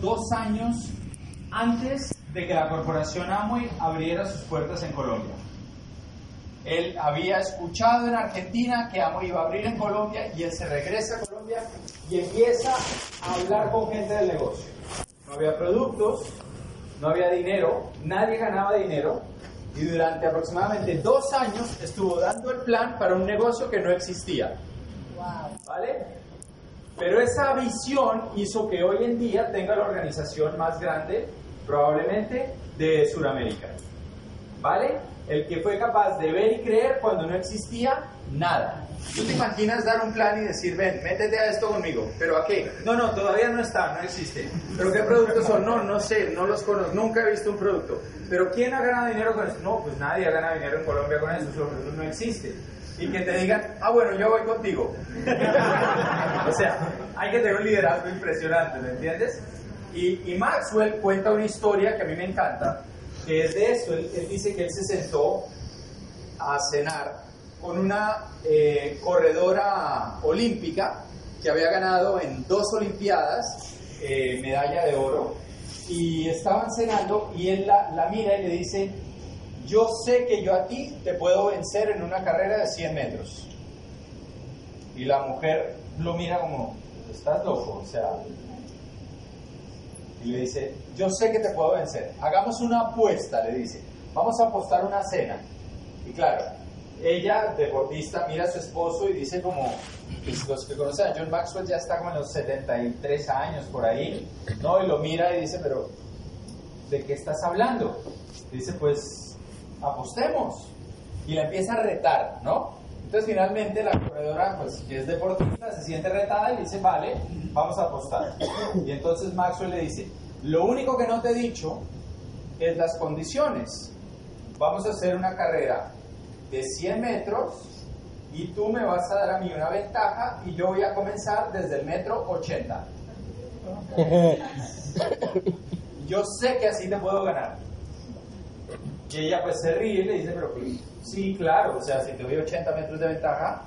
dos años antes de que la corporación Amway abriera sus puertas en Colombia. Él había escuchado en Argentina que Amway iba a abrir en Colombia y él se regresa a Colombia y empieza a hablar con gente del negocio. No había productos, no había dinero, nadie ganaba dinero y durante aproximadamente dos años estuvo dando el plan para un negocio que no existía. ¿Vale? Pero esa visión hizo que hoy en día tenga la organización más grande, probablemente, de Sudamérica. ¿Vale? El que fue capaz de ver y creer cuando no existía nada. ¿Tú te imaginas dar un plan y decir, ven, métete a esto conmigo? ¿Pero a qué? No, no, todavía no está, no existe. ¿Pero qué productos son? No, no sé, no los conozco, nunca he visto un producto. ¿Pero quién ha ganado dinero con esto? No, pues nadie ha ganado dinero en Colombia con eso, eso no existe y que te digan, ah, bueno, yo voy contigo. o sea, hay que tener un liderazgo impresionante, ¿me entiendes? Y, Maxwell cuenta una historia que a mí me encanta, que es de eso. Él, dice que él se sentó a cenar con una eh, corredora olímpica que había ganado en dos Olimpiadas eh, medalla de oro y estaban cenando y él la, la mira y le dice, yo sé que yo a ti te puedo vencer en una carrera de 100 metros. Y la mujer lo mira como, estás loco, o sea, y le dice, yo sé que te puedo vencer, hagamos una apuesta, le dice, vamos a apostar una cena. Y claro, ella, deportista, mira a su esposo y dice como, pues, los que conocen a John Maxwell ya está como en los 73 años por ahí, ¿no? Y lo mira y dice, pero, ¿de qué estás hablando? dice, pues, apostemos. Y la empieza a retar, ¿no? Entonces finalmente la corredora, pues que es deportista, se siente retada y dice, vale, vamos a apostar. Y entonces Maxwell le dice, lo único que no te he dicho es las condiciones. Vamos a hacer una carrera de 100 metros y tú me vas a dar a mí una ventaja y yo voy a comenzar desde el metro 80. Yo sé que así te puedo ganar. Y ella pues se ríe y le dice, pero sí, claro, o sea, si te doy 80 metros de ventaja,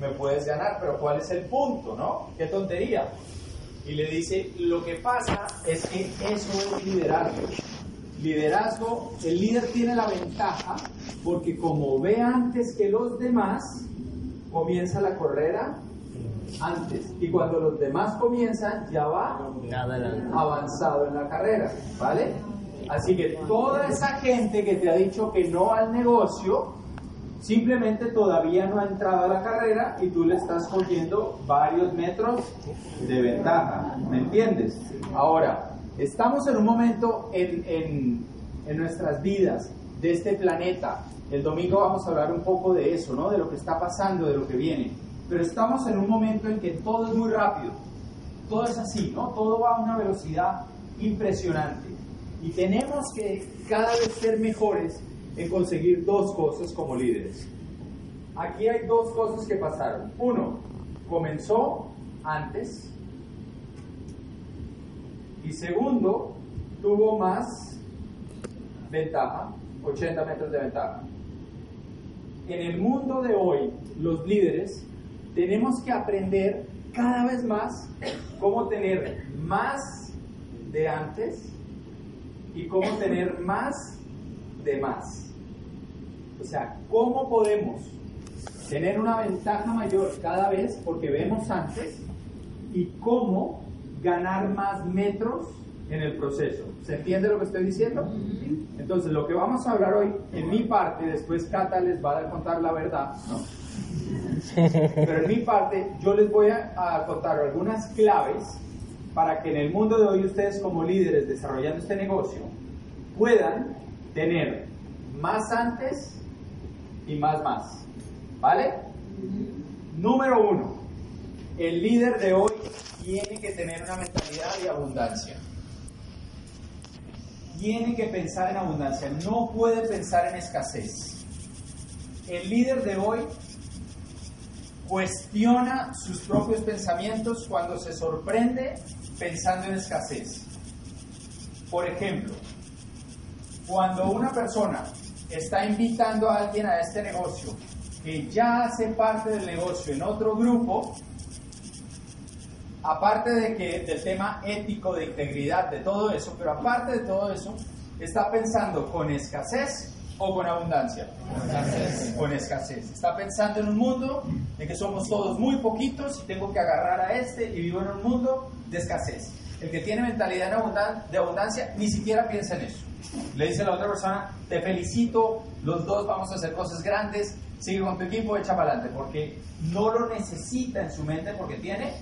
me puedes ganar, pero ¿cuál es el punto, no? Qué tontería. Y le dice, lo que pasa es que eso es liderazgo. Liderazgo, el líder tiene la ventaja porque como ve antes que los demás, comienza la carrera antes. Y cuando los demás comienzan, ya va avanzado en la carrera, ¿vale? Así que toda esa gente que te ha dicho que no al negocio, simplemente todavía no ha entrado a la carrera y tú le estás cogiendo varios metros de ventaja. ¿Me entiendes? Ahora, estamos en un momento en, en nuestras vidas de este planeta. El domingo vamos a hablar un poco de eso, ¿no? De lo que está pasando, de lo que viene. Pero estamos en un momento en que todo es muy rápido. Todo es así, ¿no? Todo va a una velocidad impresionante. Y tenemos que cada vez ser mejores en conseguir dos cosas como líderes. Aquí hay dos cosas que pasaron. Uno, comenzó antes. Y segundo, tuvo más ventaja, 80 metros de ventaja. En el mundo de hoy, los líderes tenemos que aprender cada vez más cómo tener más de antes y cómo tener más de más. O sea, ¿cómo podemos tener una ventaja mayor cada vez porque vemos antes y cómo ganar más metros en el proceso? ¿Se entiende lo que estoy diciendo? Entonces, lo que vamos a hablar hoy, en mi parte, después Cata les va a contar la verdad, ¿no? Pero en mi parte, yo les voy a, a contar algunas claves para que en el mundo de hoy ustedes como líderes desarrollando este negocio puedan tener más antes y más más. ¿Vale? Número uno, el líder de hoy tiene que tener una mentalidad de abundancia. Tiene que pensar en abundancia, no puede pensar en escasez. El líder de hoy cuestiona sus propios pensamientos cuando se sorprende pensando en escasez. Por ejemplo, cuando una persona está invitando a alguien a este negocio que ya hace parte del negocio en otro grupo, aparte de que del tema ético, de integridad, de todo eso, pero aparte de todo eso, está pensando con escasez o con abundancia. Con escasez. Está pensando en un mundo en que somos todos muy poquitos y tengo que agarrar a este y vivo en un mundo de escasez. El que tiene mentalidad de abundancia ni siquiera piensa en eso. Le dice la otra persona, te felicito, los dos vamos a hacer cosas grandes, sigue con tu equipo, echa para adelante, porque no lo necesita en su mente porque tiene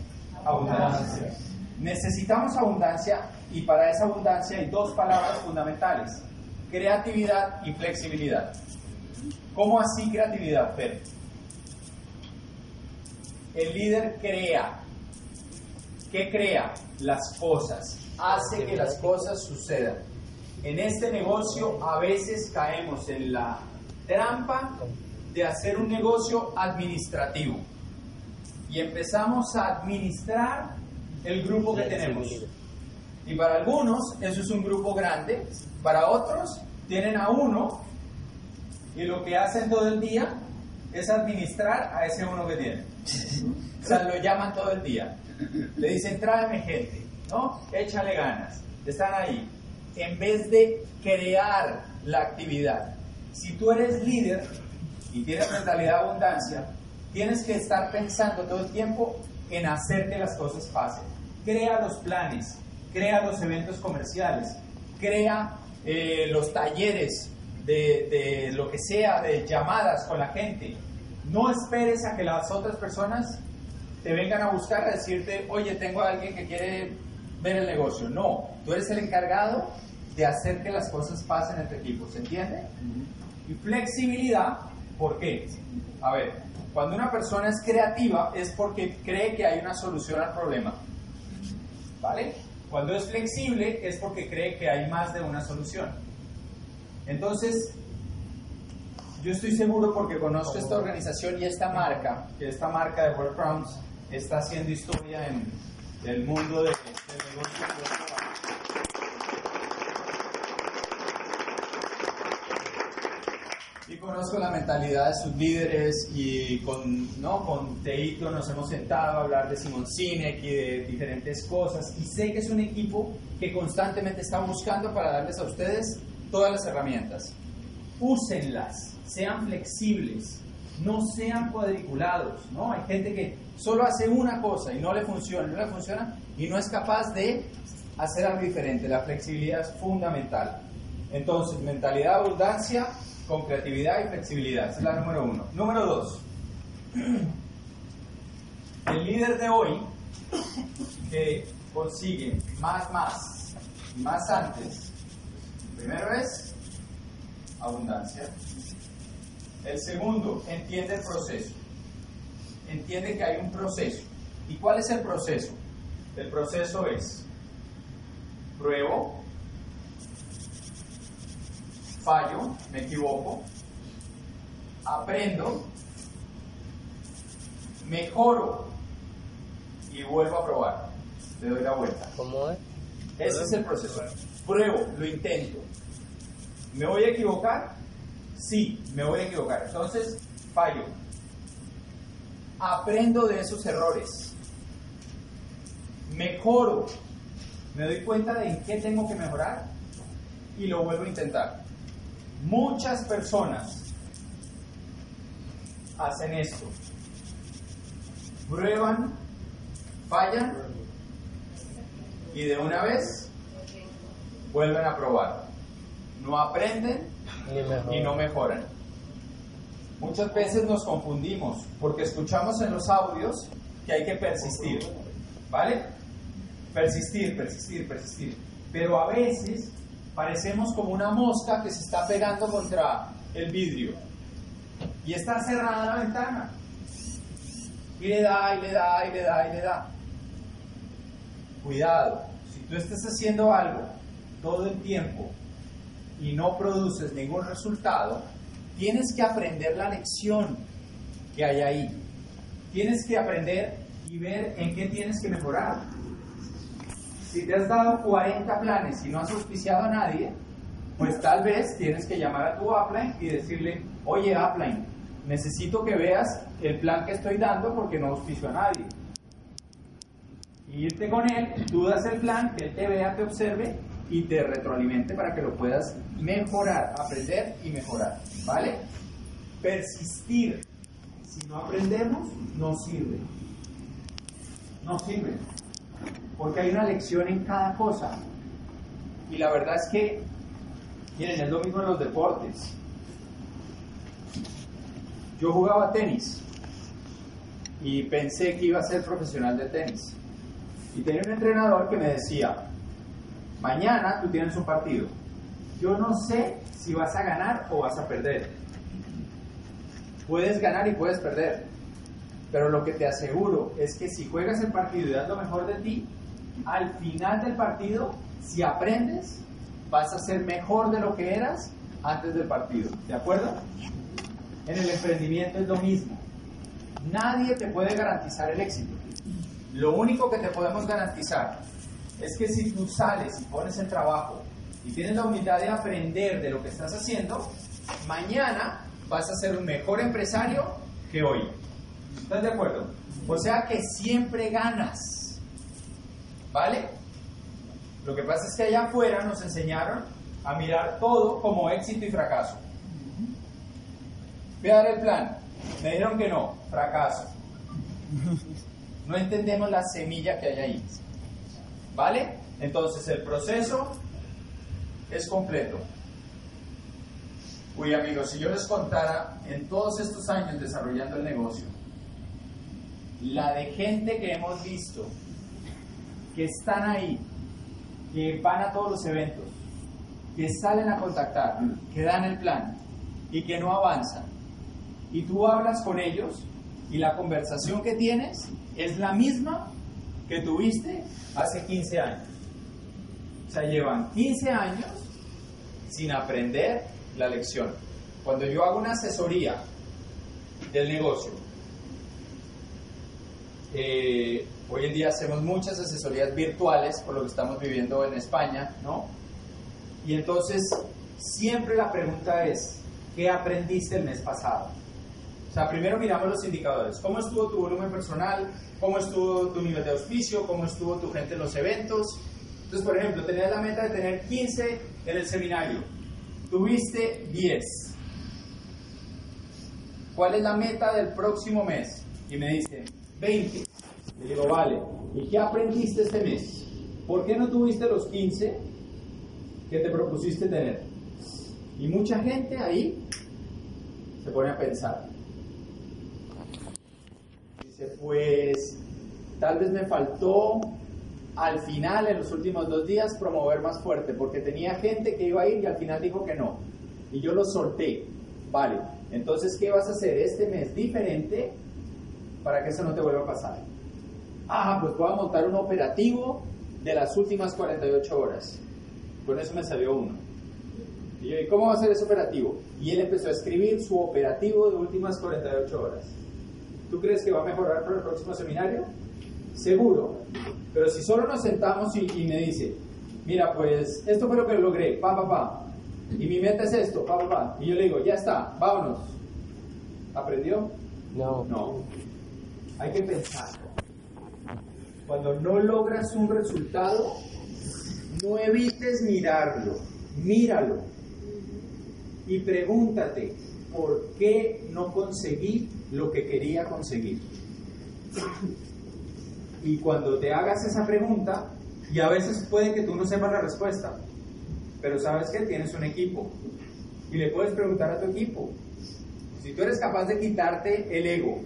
abundancia. Necesitamos abundancia y para esa abundancia hay dos palabras fundamentales, creatividad y flexibilidad. ¿Cómo así creatividad? El líder crea. ¿Qué crea? Las cosas. Hace que las cosas sucedan. En este negocio a veces caemos en la trampa de hacer un negocio administrativo y empezamos a administrar el grupo que tenemos. Y para algunos eso es un grupo grande, para otros tienen a uno y lo que hacen todo el día es administrar a ese uno que tienen. O sea, lo llaman todo el día. Le dicen, tráeme gente, ¿no? Échale ganas. Están ahí. En vez de crear la actividad. Si tú eres líder y tienes mentalidad abundancia, tienes que estar pensando todo el tiempo en hacer que las cosas pasen. Crea los planes, crea los eventos comerciales, crea eh, los talleres de, de lo que sea, de llamadas con la gente. No esperes a que las otras personas te vengan a buscar a decirte, oye, tengo a alguien que quiere ver el negocio. No, tú eres el encargado de hacer que las cosas pasen en tu equipo, ¿se entiende? Y flexibilidad, ¿por qué? A ver, cuando una persona es creativa es porque cree que hay una solución al problema. ¿Vale? Cuando es flexible es porque cree que hay más de una solución. Entonces, yo estoy seguro porque conozco esta organización y esta marca, que esta marca de World Crowns está haciendo historia en el mundo de, del negocio. conozco la mentalidad de sus líderes y con, ¿no? con Teito nos hemos sentado a hablar de Simon Sinek y de diferentes cosas y sé que es un equipo que constantemente está buscando para darles a ustedes todas las herramientas. Úsenlas, sean flexibles, no sean cuadriculados, ¿no? Hay gente que solo hace una cosa y no le funciona, no le funciona y no es capaz de hacer algo diferente. La flexibilidad es fundamental. Entonces, mentalidad abundancia, con creatividad y flexibilidad. Esa es la número uno. Número dos. El líder de hoy que consigue más, más más antes, primero es abundancia. El segundo, entiende el proceso. Entiende que hay un proceso. ¿Y cuál es el proceso? El proceso es pruebo, fallo, me equivoco, aprendo, mejoro y vuelvo a probar. Le doy la vuelta. ¿Cómo es? Ese es el proceso. Pruebo, lo intento. ¿Me voy a equivocar? Sí, me voy a equivocar. Entonces, fallo. Aprendo de esos errores. Mejoro. Me doy cuenta de en qué tengo que mejorar y lo vuelvo a intentar. Muchas personas hacen esto. Prueban, fallan y de una vez vuelven a probar. No aprenden y no mejoran. Muchas veces nos confundimos porque escuchamos en los audios que hay que persistir. ¿Vale? Persistir, persistir, persistir. Pero a veces parecemos como una mosca que se está pegando contra el vidrio. Y está cerrada la ventana. Y le da, y le da, y le da, y le da. Cuidado, si tú estás haciendo algo todo el tiempo y no produces ningún resultado, tienes que aprender la lección que hay ahí. Tienes que aprender y ver en qué tienes que mejorar. Si te has dado 40 planes y no has auspiciado a nadie, pues tal vez tienes que llamar a tu upline y decirle, oye upline, necesito que veas el plan que estoy dando porque no auspicio a nadie. irte con él, tú das el plan, que él te vea, te observe y te retroalimente para que lo puedas mejorar, aprender y mejorar, ¿vale? Persistir. Si no aprendemos, no sirve. No sirve. Porque hay una lección en cada cosa. Y la verdad es que, miren, es lo mismo en los deportes. Yo jugaba tenis y pensé que iba a ser profesional de tenis. Y tenía un entrenador que me decía, mañana tú tienes un partido. Yo no sé si vas a ganar o vas a perder. Puedes ganar y puedes perder. Pero lo que te aseguro es que si juegas el partido y das lo mejor de ti, al final del partido, si aprendes, vas a ser mejor de lo que eras antes del partido. ¿De acuerdo? En el emprendimiento es lo mismo. Nadie te puede garantizar el éxito. Lo único que te podemos garantizar es que si tú sales y pones el trabajo y tienes la humildad de aprender de lo que estás haciendo, mañana vas a ser un mejor empresario que hoy. ¿Estás de acuerdo? O sea que siempre ganas. ¿Vale? Lo que pasa es que allá afuera nos enseñaron a mirar todo como éxito y fracaso. Voy a dar el plan. Me dijeron que no, fracaso. No entendemos la semilla que hay ahí. ¿Vale? Entonces el proceso es completo. Uy amigos, si yo les contara en todos estos años desarrollando el negocio, la de gente que hemos visto, que están ahí, que van a todos los eventos, que salen a contactar, que dan el plan y que no avanzan. Y tú hablas con ellos y la conversación que tienes es la misma que tuviste hace 15 años. O sea, llevan 15 años sin aprender la lección. Cuando yo hago una asesoría del negocio, eh, hoy en día hacemos muchas asesorías virtuales por lo que estamos viviendo en España, ¿no? Y entonces siempre la pregunta es, ¿qué aprendiste el mes pasado? Sea, primero miramos los indicadores. ¿Cómo estuvo tu volumen personal? ¿Cómo estuvo tu nivel de auspicio? ¿Cómo estuvo tu gente en los eventos? Entonces, por ejemplo, tenías la meta de tener 15 en el seminario. Tuviste 10. ¿Cuál es la meta del próximo mes? Y me dicen, 20. Le digo, vale, ¿y qué aprendiste este mes? ¿Por qué no tuviste los 15 que te propusiste tener? Y mucha gente ahí se pone a pensar. Pues tal vez me faltó al final, en los últimos dos días, promover más fuerte, porque tenía gente que iba a ir y al final dijo que no. Y yo lo solté. Vale, entonces, ¿qué vas a hacer este mes diferente para que eso no te vuelva a pasar? Ah, pues voy a montar un operativo de las últimas 48 horas. Con eso me salió uno. Y yo, ¿y cómo va a ser ese operativo? Y él empezó a escribir su operativo de últimas 48 horas. ¿Tú crees que va a mejorar para el próximo seminario? Seguro. Pero si solo nos sentamos y, me dice, mira, pues esto fue lo que logré, pa, pa, pa. Y mi meta es esto, pa, pa, pa. Y yo le digo, ya está, vámonos. ¿Aprendió? No. No. Hay que pensar. Cuando no logras un resultado, no evites mirarlo, míralo. Y pregúntate, ¿por qué no conseguí lo que quería conseguir? Y cuando te hagas esa pregunta, y a veces puede que tú no sepas la respuesta, pero sabes que tienes un equipo y le puedes preguntar a tu equipo. Si tú eres capaz de quitarte el ego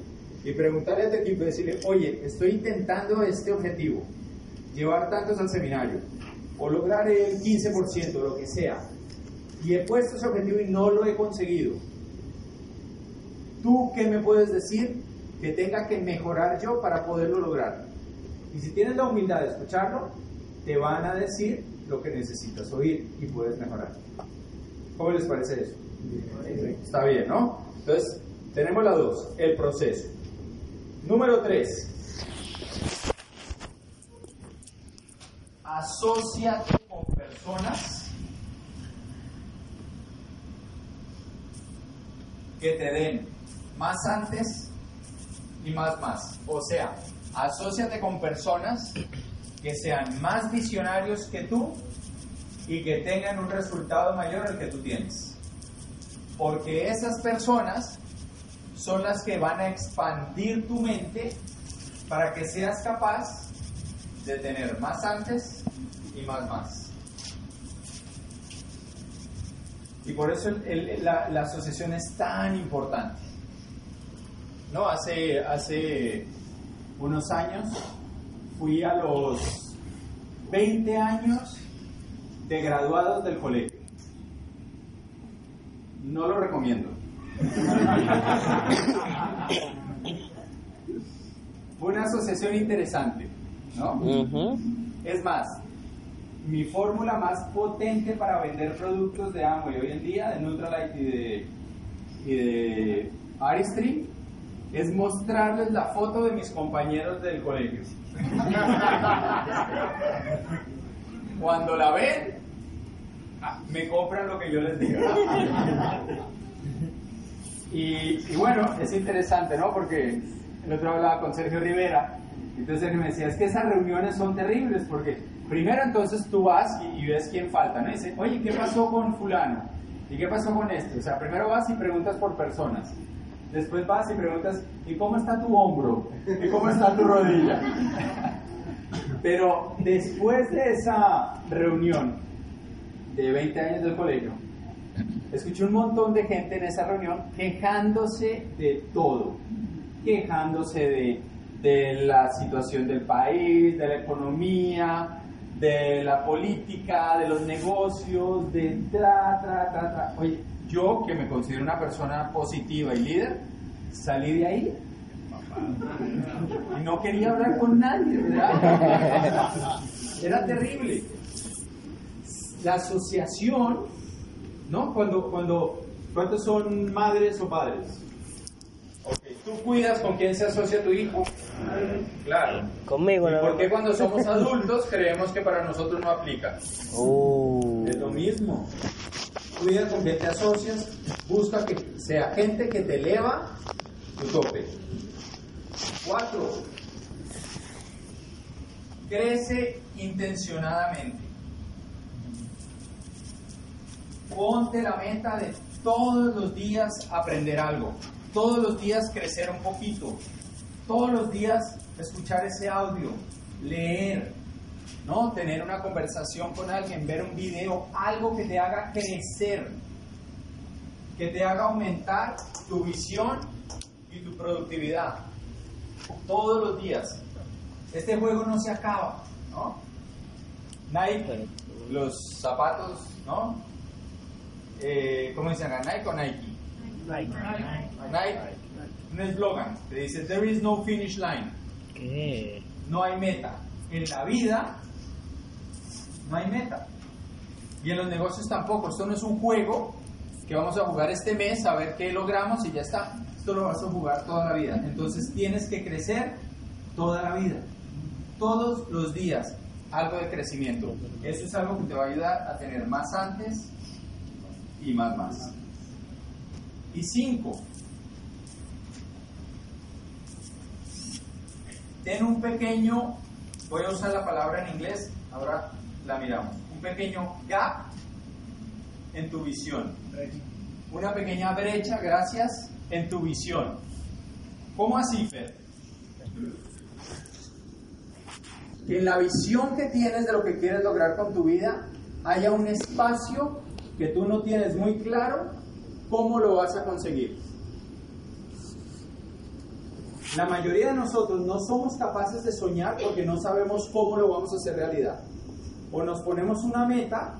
y preguntarle a tu equipo decirle, oye, estoy intentando este objetivo, llevar tantos al seminario o lograr el 15%, lo que sea, y he puesto ese objetivo y no lo he conseguido. ¿Tú qué me puedes decir que tenga que mejorar yo para poderlo lograr? Y si tienes la humildad de escucharlo, te van a decir lo que necesitas oír y puedes mejorar. ¿Cómo les parece eso? Está bien, ¿no? Entonces, tenemos la dos, el proceso. Número tres. Asociate con personas que te den más antes y más más. O sea, Asociate con personas que sean más visionarios que tú y que tengan un resultado mayor al que tú tienes. Porque esas personas son las que van a expandir tu mente para que seas capaz de tener más antes y más más. Y por eso la, asociación es tan importante. No, hace, hace unos años fui a los 20 años de graduados del colegio. No lo recomiendo. Fue una asociación interesante, ¿no? Es más, mi fórmula más potente para vender productos de Amway hoy en día, de Nutralite y de, y de es mostrarles la foto de mis compañeros del colegio. Cuando la ven, me compran lo que yo les diga. Y, bueno, es interesante, ¿no? Porque el otro hablaba con Sergio Rivera, entonces Sergio me decía, es que esas reuniones son terribles porque primero entonces tú vas y, ves quién falta, ¿no? Y dice, oye, ¿qué pasó con fulano? ¿Y qué pasó con esto? O sea, primero vas y preguntas por personas. Después vas y preguntas, ¿y cómo está tu hombro? ¿Y cómo está tu rodilla? Pero después de esa reunión de 20 años del colegio, escuché un montón de gente en esa reunión quejándose de todo, quejándose de, de la situación del país, de la economía, de la política, de los negocios, de tra, tra, tra, tra. Oye, yo que me considero una persona positiva y líder, salí de ahí y no quería hablar con nadie, ¿verdad? Era terrible. La asociación, ¿no? Cuando, cuando, ¿cuántos son madres o padres? Okay. ¿Tú cuidas con quién se asocia tu hijo? Claro. Conmigo, ¿no? ¿Por qué cuando somos adultos creemos que para nosotros no aplica? Uh. Es lo mismo. Cuida con quién te asocias, busca que sea gente que te eleva tu tope. Cuatro, crece intencionadamente. Ponte la meta de todos los días aprender algo, todos los días crecer un poquito, todos los días escuchar ese audio, leer, ¿no? Tener una conversación con alguien, ver un video, algo que te haga crecer, que te haga aumentar tu visión y tu productividad todos los días. Este juego no se acaba, ¿no? Nike, los zapatos, ¿no? Eh, ¿Cómo dicen ¿Nike o Nike? Nike. Nike. Un eslogan que dice, there is no finish line. ¿Qué? No hay meta. En la vida no hay meta. Y en los negocios tampoco. Esto no es un juego que vamos a jugar este mes a ver qué logramos y ya está. Esto lo vas a jugar toda la vida. Entonces tienes que crecer toda la vida. Todos los días algo de crecimiento. Eso es algo que te va a ayudar a tener más antes y más más. Y cinco, ten un pequeño, voy a usar la palabra en inglés, ahora la miramos, un pequeño gap en tu visión. Una pequeña brecha, gracias, en tu visión. ¿Cómo así, Fer? Que en la visión que tienes de lo que quieres lograr con tu vida haya un espacio que tú no tienes muy claro cómo lo vas a conseguir. La mayoría de nosotros no somos capaces de soñar porque no sabemos cómo lo vamos a hacer realidad. O nos ponemos una meta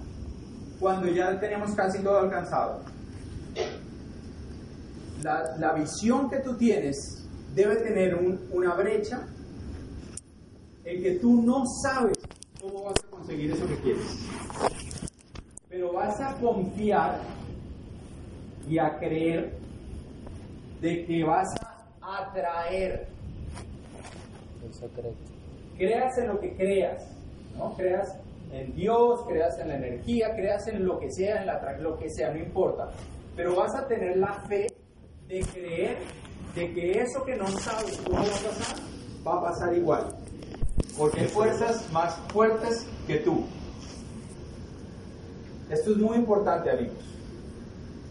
cuando ya tenemos casi todo alcanzado la, visión que tú tienes debe tener una brecha en que tú no sabes cómo vas a conseguir eso que quieres. Pero vas a confiar y a creer de que vas a atraer. Creas en lo que creas, ¿no? Creas en Dios, creas en la energía, creas en lo que sea, en la, lo que sea, no importa. Pero vas a tener la fe de creer de que eso que no sabes cómo va a pasar, va a pasar igual. Porque hay fuerzas más fuertes que tú. Esto es muy importante, amigos.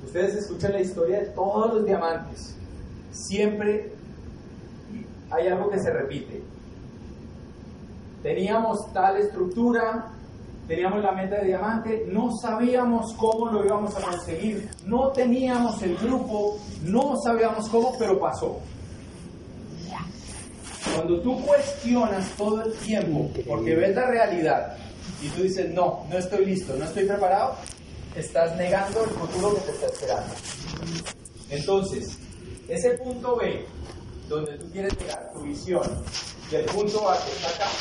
Ustedes escuchan la historia de todos los diamantes. Siempre hay algo que se repite. Teníamos tal estructura, teníamos la meta de diamante, no sabíamos cómo lo íbamos a conseguir, no teníamos el grupo, no sabíamos cómo, pero pasó. Cuando tú cuestionas todo el tiempo, porque ves la realidad y tú dices, no, no estoy listo, no estoy preparado, estás negando el futuro que te está esperando. Entonces, ese punto B, donde tú quieres llegar, tu visión, y el punto A que está acá,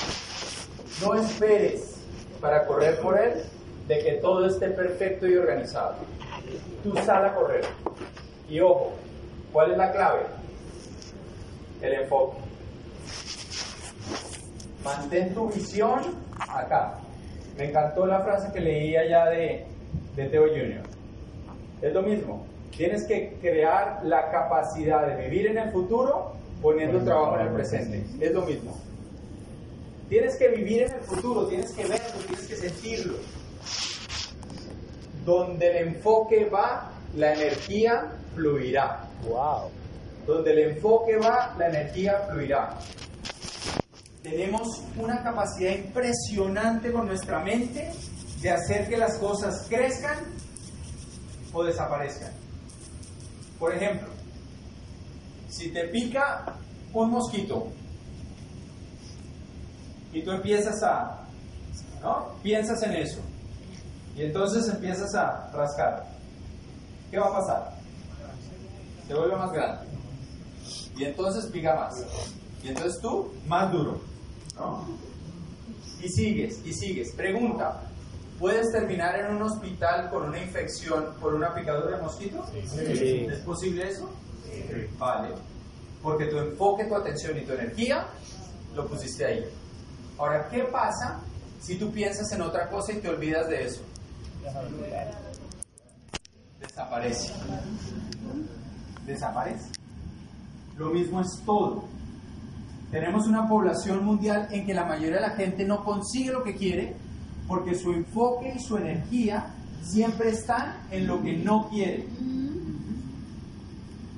no esperes para correr por él de que todo esté perfecto y organizado. Tú sal a correr. Y ojo, ¿cuál es la clave? El enfoque. Mantén tu visión acá. Me encantó la frase que leí allá de, de Teo Junior. Es lo mismo. Tienes que crear la capacidad de vivir en el futuro poniendo trabajo en el presente. Es lo mismo. Tienes que vivir en el futuro, tienes que verlo, tienes que sentirlo. Donde el enfoque va, la energía fluirá. Wow. Donde el enfoque va, la energía fluirá. Tenemos una capacidad impresionante con nuestra mente de hacer que las cosas crezcan o desaparezcan. Por ejemplo, si te pica un mosquito, y tú empiezas a, ¿no? Piensas en eso. Y entonces empiezas a rascar. ¿Qué va a pasar? Se vuelve más grande. Y entonces pica más. Y entonces tú, más duro. ¿no? Y sigues, y sigues. Pregunta, ¿puedes terminar en un hospital con una infección por una picadura de mosquito? Sí. ¿Es posible eso? Vale. Porque tu enfoque, tu atención y tu energía lo pusiste ahí. Ahora, ¿qué pasa si tú piensas en otra cosa y te olvidas de eso? Desaparece. Desaparece. Lo mismo es todo. Tenemos una población mundial en que la mayoría de la gente no consigue lo que quiere porque su enfoque y su energía siempre están en lo que no quiere.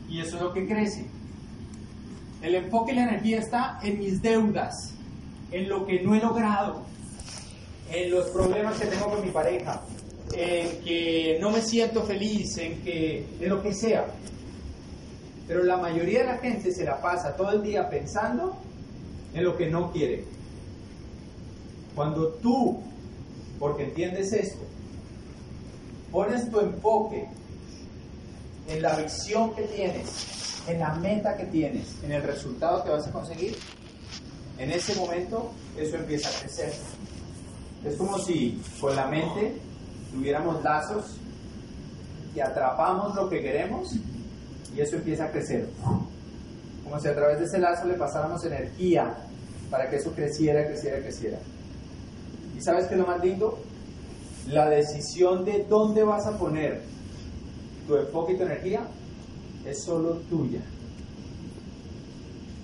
Y eso es lo que crece. El enfoque y la energía está en mis deudas, en lo que no he logrado, en los problemas que tengo con mi pareja, en que no me siento feliz, en que en lo que sea. Pero la mayoría de la gente se la pasa todo el día pensando en lo que no quiere. Cuando tú, porque entiendes esto, pones tu enfoque en la visión que tienes, en la meta que tienes, en el resultado que vas a conseguir, en ese momento eso empieza a crecer. Es como si con la mente tuviéramos lazos y atrapamos lo que queremos y eso empieza a crecer. Como si a través de ese lazo le pasáramos energía para que eso creciera, creciera, creciera. ¿Y sabes qué es lo más lindo? La decisión de dónde vas a poner tu enfoque y tu energía es solo tuya.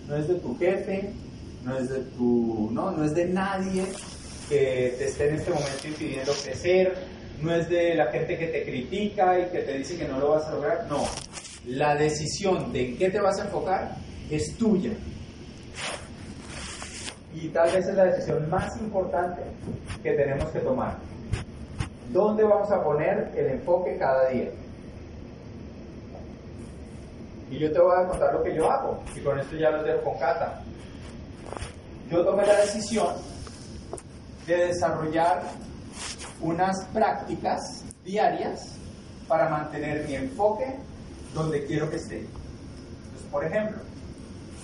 No es de tu jefe, no es de tu, no, no es de nadie que te esté en este momento impidiendo crecer, no es de la gente que te critica y que te dice que no lo vas a lograr, no. La decisión de en qué te vas a enfocar es tuya. Y tal vez es la decisión más importante que tenemos que tomar. ¿Dónde vamos a poner el enfoque cada día? Y yo te voy a contar lo que yo hago, y con esto ya lo dejo con Cata. Yo tomé la decisión de desarrollar unas prácticas diarias para mantener mi enfoque donde quiero que esté. Por ejemplo,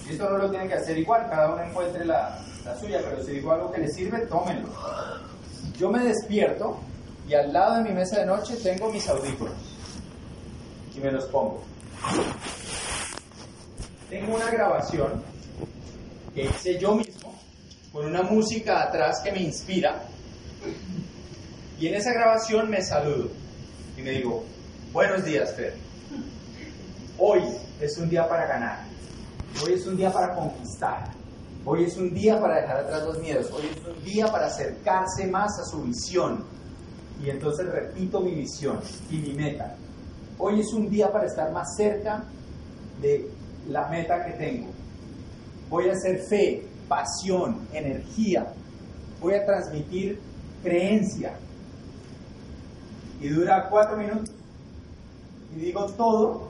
y esto no lo tienen que hacer igual, cada uno encuentre la, la suya, pero si digo algo que les sirve, tómenlo. Yo me despierto y al lado de mi mesa de noche tengo mis audífonos y me los pongo. Tengo una grabación que hice yo mismo con una música atrás que me inspira y en esa grabación me saludo y me digo, buenos días Fer, hoy es un día para ganar, hoy es un día para conquistar, Hoy es un día para dejar atrás los miedos. Hoy es un día para acercarse más a su visión. Y entonces repito mi visión y mi meta. Hoy es un día para estar más cerca de la meta que tengo. Voy a hacer fe, pasión, energía. Voy a transmitir creencia. Y dura cuatro minutos. Y digo todo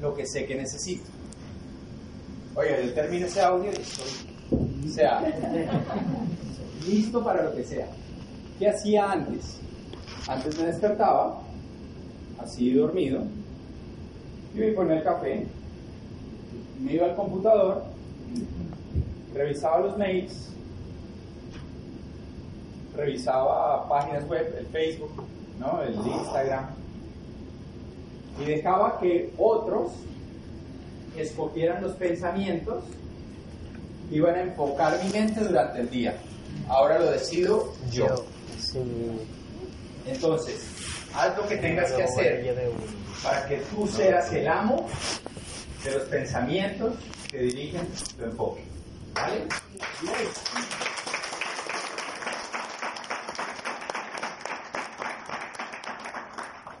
lo que sé que necesito. Oiga, yo termino ese audio y estoy, o sea, listo para lo que sea. ¿Qué hacía antes? Antes me despertaba, así dormido, y me ponía el café, me iba al computador, revisaba los mails, revisaba páginas web, el Facebook, ¿no? el Instagram, y dejaba que otros escogieran los pensamientos iban a enfocar mi mente durante el día. Ahora lo decido yo. Entonces, haz lo que tengas que hacer para que tú seas el amo de los pensamientos que dirigen tu enfoque. ¿Vale?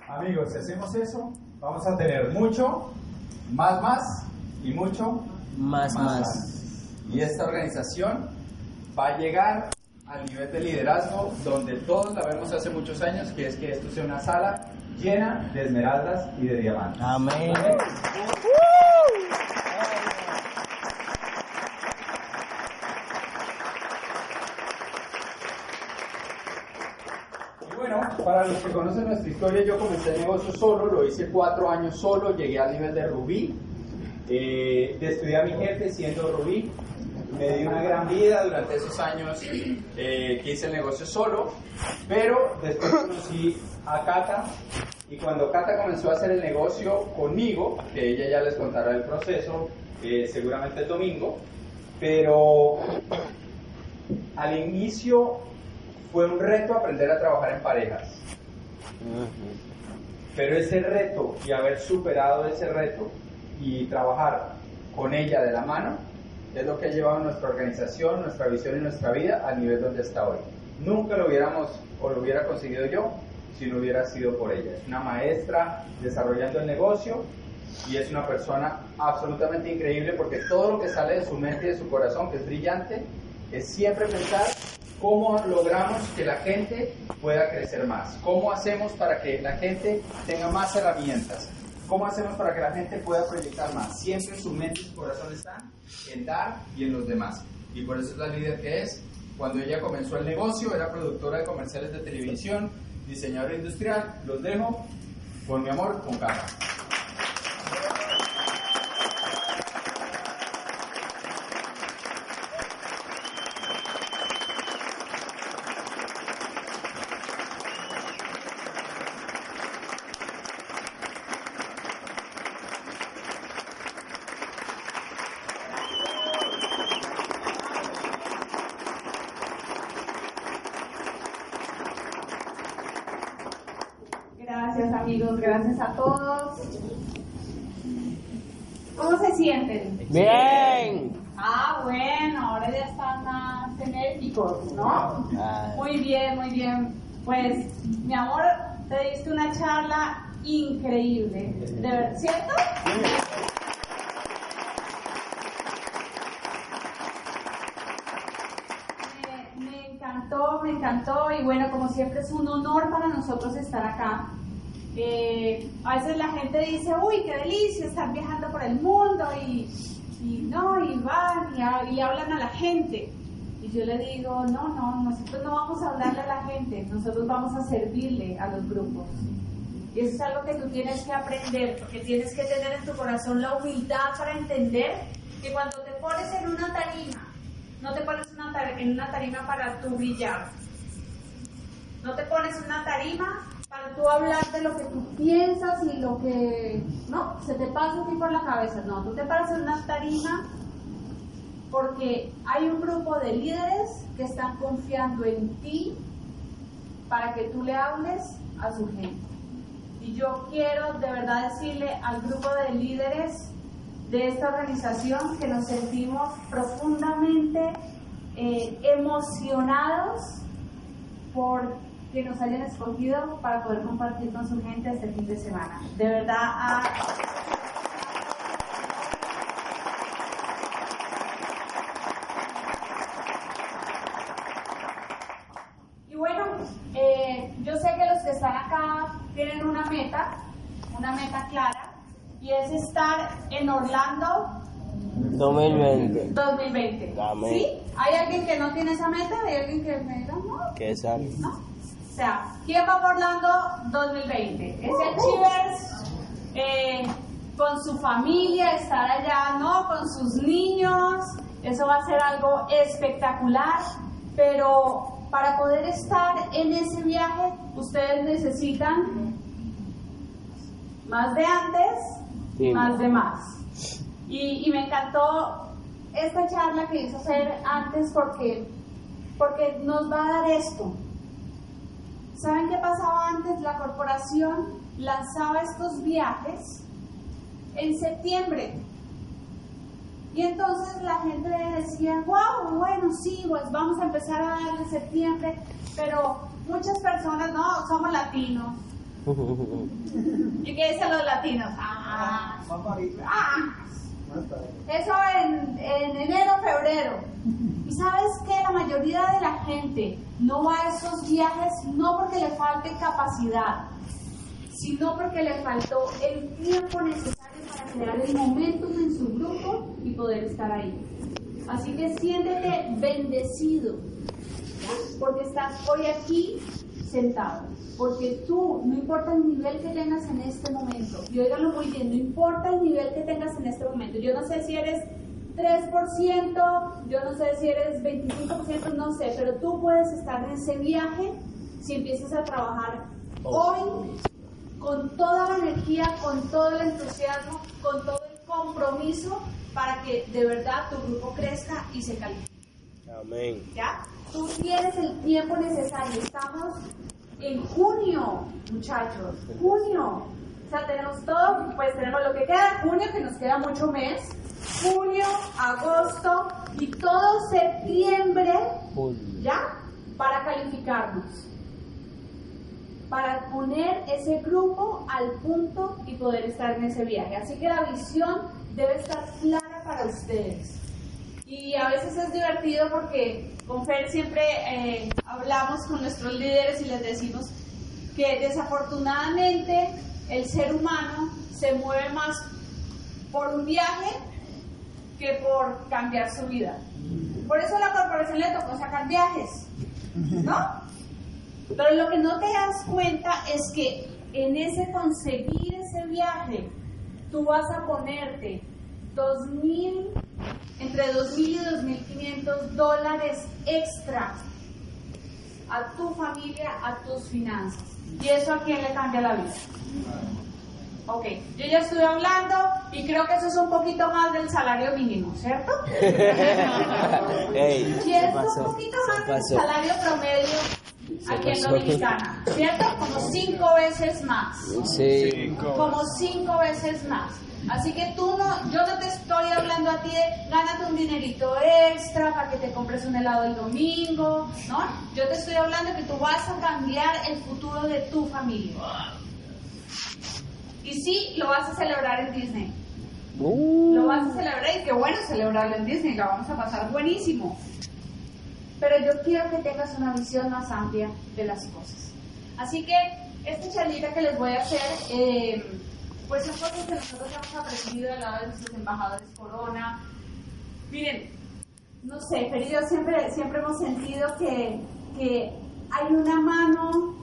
Amigos, si hacemos eso, vamos a tener mucho, más, más y mucho, más, más. Y esta organización va a llegar al nivel de liderazgo donde todos la vemos hace muchos años, que es que esto sea una sala llena de esmeraldas y de diamantes. Amén. Y bueno, para los que conocen nuestra historia, yo comencé el negocio solo, lo hice cuatro años solo, llegué al nivel de Rubí, eh, estudiar a mi jefe siendo Rubí, me di una gran vida durante esos años eh, que hice el negocio solo, pero después conocí a Cata y cuando Cata comenzó a hacer el negocio conmigo, que ella ya les contará el proceso, eh, seguramente el domingo, pero al inicio fue un reto aprender a trabajar en parejas. Pero ese reto y haber superado ese reto y trabajar con ella de la mano es lo que ha llevado nuestra organización, nuestra visión y nuestra vida al nivel donde está hoy. Nunca lo hubiéramos o lo hubiera conseguido yo si no hubiera sido por ella. Es una maestra desarrollando el negocio y es una persona absolutamente increíble porque todo lo que sale de su mente y de su corazón, que es brillante, es siempre pensar cómo logramos que la gente pueda crecer más, cómo hacemos para que la gente tenga más herramientas, cómo hacemos para que la gente pueda proyectar más. Siempre su mente y su corazón están en dar y en los demás. Y por eso es la líder que es. Cuando ella comenzó el negocio, era productora de comerciales de televisión, diseñadora industrial. Los dejo con mi amor, con cara. Gracias amigos, gracias a todos. ¿Cómo se sienten? Bien. Ah, bueno, ahora ya están más enérgicos, ¿no? Ay. Muy bien, muy bien. Pues, mi amor, te diste una charla increíble, ¿de verdad, cierto? Me, me encantó, me encantó y bueno, como siempre es un honor para nosotros estar acá. Eh, a veces la gente dice, uy, qué delicia estar viajando por el mundo y, y no, y van y, y hablan a la gente. Y yo le digo, no, no, nosotros no vamos a hablarle a la gente, nosotros vamos a servirle a los grupos. Y eso es algo que tú tienes que aprender, porque tienes que tener en tu corazón la humildad para entender que cuando te pones en una tarima, no te pones una en una tarima para tú brillar. No te pones en una tarima para tú hablar de lo que tú piensas y lo que, no, se te pasa a ti por la cabeza. No, tú te paras en una tarima porque hay un grupo de líderes que están confiando en ti para que tú le hables a su gente. Y yo quiero de verdad decirle al grupo de líderes de esta organización que nos sentimos profundamente eh, emocionados por que nos hayan escogido para poder compartir con su gente este fin de semana. De verdad, a... Y bueno, eh, yo sé que los que están acá tienen una meta, una meta clara, y es estar en Orlando 2020. 2020. Amén. ¿Sí? ¿Hay alguien que no tiene esa meta? ¿Hay alguien que me diga no? ¿Qué sale? ¿No? O sea, ¿quién va por Orlando 2020? Es el Chivers eh, con su familia, estar allá, ¿no? Con sus niños. Eso va a ser algo espectacular. Pero para poder estar en ese viaje, ustedes necesitan más de antes, más de más. Y, y me encantó esta charla que hizo hacer antes porque, porque nos va a dar esto. ¿Saben qué pasaba antes? La corporación lanzaba estos viajes en septiembre. Y entonces la gente decía, wow, bueno, sí, pues vamos a empezar a dar en septiembre, pero muchas personas, no, somos latinos. ¿Y qué dicen los latinos? Ah, ah, eso en, en enero, febrero. Y sabes que la mayoría de la gente no va a esos viajes no porque le falte capacidad, sino porque le faltó el tiempo necesario para crear el momentum en su grupo y poder estar ahí. Así que siéntete bendecido, porque estás hoy aquí sentado. Porque tú, no importa el nivel que tengas en este momento, y óigalo muy bien, no importa el nivel que tengas en este momento. Yo no sé si eres 3%, yo no sé si eres 25%, no sé, pero tú puedes estar en ese viaje si empiezas a trabajar hoy con toda la energía, con todo el entusiasmo, con todo el compromiso para que de verdad tu grupo crezca y se califique. Amén. ¿Ya? Tú tienes el tiempo necesario. Estamos en junio, muchachos. Junio. O sea, tenemos todo, pues tenemos lo que queda junio, que nos queda mucho mes. Junio, agosto y todo septiembre. ¿ya? Para calificarnos. Para poner ese grupo al punto y poder estar en ese viaje. Así que la visión debe estar clara para ustedes. Y a veces es divertido porque con Fer siempre eh, hablamos con nuestros líderes y les decimos que desafortunadamente el ser humano se mueve más por un viaje que por cambiar su vida. Por eso a la corporación le tocó sacar viajes, ¿no? Pero lo que no te das cuenta es que en ese conseguir ese viaje, tú vas a ponerte 2.000, entre 2.000 y 2.500 dólares extra a tu familia, a tus finanzas. ¿Y eso a quién le cambia la vida? Ok, yo ya estuve hablando y creo que eso es un poquito más del salario mínimo, ¿cierto? Ey, Y es un poquito más del salario promedio aquí en. Dominicana, ¿cierto? Como cinco veces más. Sí. Como cinco veces más. Así que tú no, yo no te estoy hablando a ti de gánate un dinerito extra para que te compres un helado el domingo, ¿no? Yo te estoy hablando que tú vas a cambiar el futuro de tu familia. Y sí, lo vas a celebrar en Disney. Uh, Lo vas a celebrar y qué bueno celebrarlo en Disney, la vamos a pasar buenísimo. Pero yo quiero que tengas una visión más amplia de las cosas. Así que esta charlita que les voy a hacer, eh, pues son cosas que nosotros hemos aprendido al lado de nuestros embajadores Corona. Miren, no sé, yo siempre, siempre hemos sentido que, que hay una mano,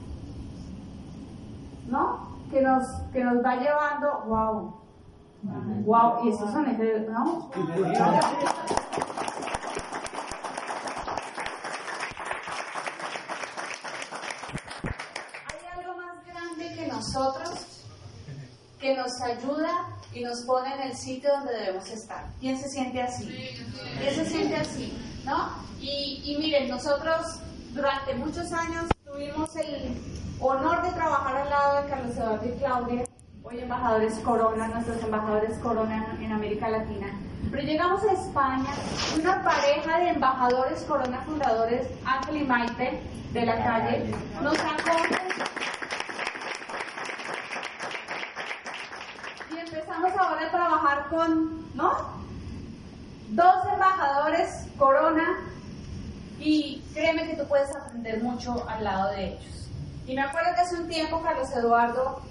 ¿no? Que nos, que nos va llevando, wow, Wow, y estos son ese, ¿no? Hay algo más grande que nosotros que nos ayuda y nos pone en el sitio donde debemos estar. ¿Quién se siente así? ¿Quién se siente así? ¿No? Y, y miren, nosotros durante muchos años tuvimos el honor de trabajar al lado de Carlos Eduardo y Claudia. Hoy embajadores Corona, nuestros embajadores Corona en, América Latina. Pero llegamos a España una pareja de embajadores Corona fundadores, Ángel y Maite, de la calle, nos acogen y empezamos ahora a trabajar con, ¿no? Dos embajadores Corona y créeme que tú puedes aprender mucho al lado de ellos. Y me acuerdo que hace un tiempo Carlos Eduardo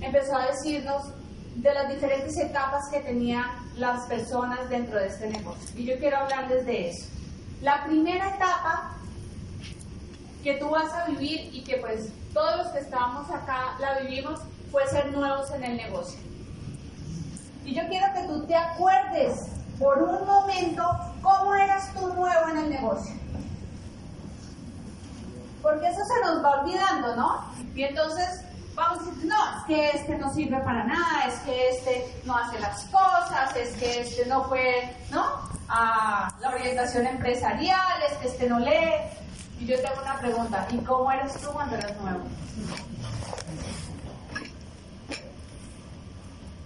empezó a decirnos de las diferentes etapas que tenían las personas dentro de este negocio. Y yo quiero hablarles de eso. La primera etapa que tú vas a vivir y que pues todos los que estábamos acá la vivimos fue ser nuevos en el negocio. Y yo quiero que tú te acuerdes por un momento cómo eras tú nuevo en el negocio. Porque eso se nos va olvidando, ¿no? Y entonces vamos a decir, no, es que este no sirve para nada, es que este no hace las cosas, es que este no fue, ¿no? A la orientación empresarial, es que este no lee. Y yo tengo una pregunta, ¿y cómo eres tú cuando eras nuevo?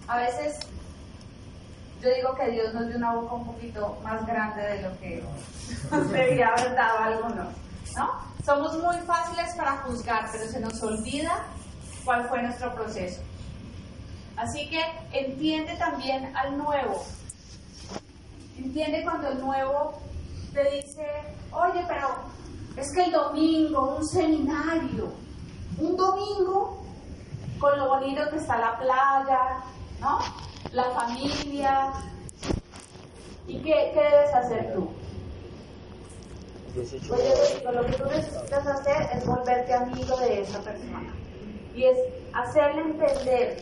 A veces yo digo que Dios nos dio una boca un poquito más grande de lo que debía haber dado a algunos, ¿no? Somos muy fáciles para juzgar, pero se nos olvida cuál fue nuestro proceso. Así que entiende también al nuevo. Entiende cuando el nuevo te dice, oye, pero es que el domingo, un seminario, un domingo con lo bonito que está la playa, ¿no? La familia. ¿Y qué, qué debes hacer tú? Pues yo te digo, lo que tú necesitas hacer es volverte amigo de esa persona. Y es hacerle entender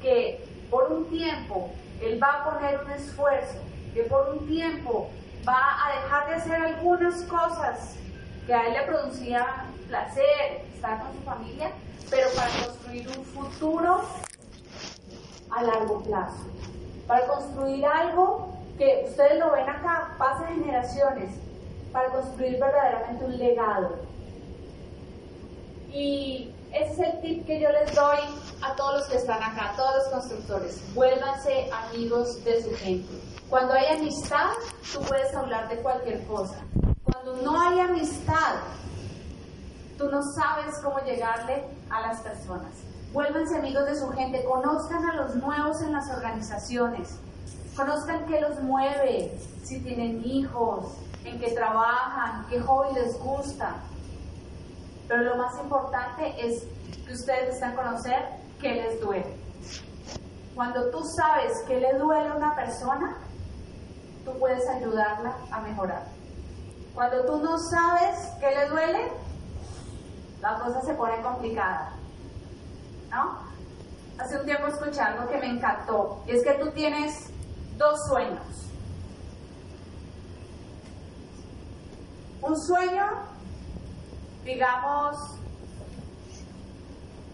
que por un tiempo él va a poner un esfuerzo, que por un tiempo va a dejar de hacer algunas cosas que a él le producía placer, estar con su familia, pero para construir un futuro a largo plazo. Para construir algo que ustedes lo ven acá, pasa generaciones, para construir verdaderamente un legado. Y ese es el tip que yo les doy a todos los que están acá, a todos los constructores. Vuélvanse amigos de su gente. Cuando hay amistad, tú puedes hablar de cualquier cosa. Cuando no hay amistad, tú no sabes cómo llegarle a las personas. Vuélvanse amigos de su gente, conozcan a los nuevos en las organizaciones, conozcan qué los mueve, si tienen hijos, en qué trabajan, qué hobby les gusta. Pero lo más importante es que ustedes necesitan conocer qué les duele. Cuando tú sabes qué le duele a una persona, tú puedes ayudarla a mejorar. Cuando tú no sabes qué le duele, la cosa se pone complicada. ¿No? Hace un tiempo escuché algo que me encantó, y es que tú tienes dos sueños. Un sueño, digamos,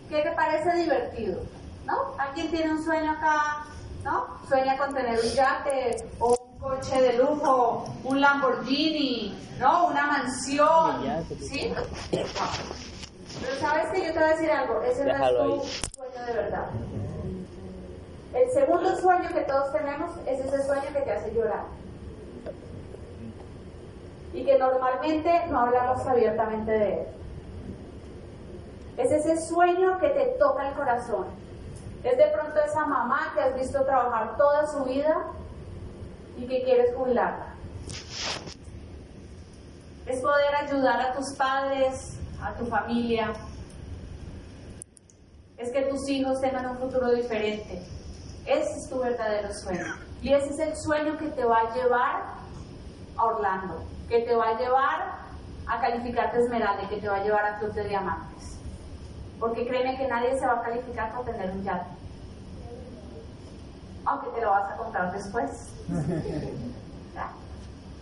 que te parece divertido, ¿no? ¿Alguien tiene un sueño acá, ¿no? Sueña con tener un yate o un coche de lujo, un Lamborghini, ¿no? Una mansión, ¿sí? Pero sabes que yo te voy a decir algo, ese no es tu sueño de verdad. El segundo sueño que todos tenemos es ese sueño que te hace llorar. Y que normalmente no hablamos abiertamente de él. Es ese sueño que te toca el corazón. Es de pronto esa mamá que has visto trabajar toda su vida y que quieres jubilarla. Es poder ayudar a tus padres, a tu familia. Es que tus hijos tengan un futuro diferente. Ese es tu verdadero sueño. Y ese es el sueño que te va a llevar a Orlando, que te va a llevar a calificarte Esmeralda y que te va a llevar a Club de Diamantes. Porque créeme que nadie se va a calificar por tener un yate. Aunque te lo vas a comprar después.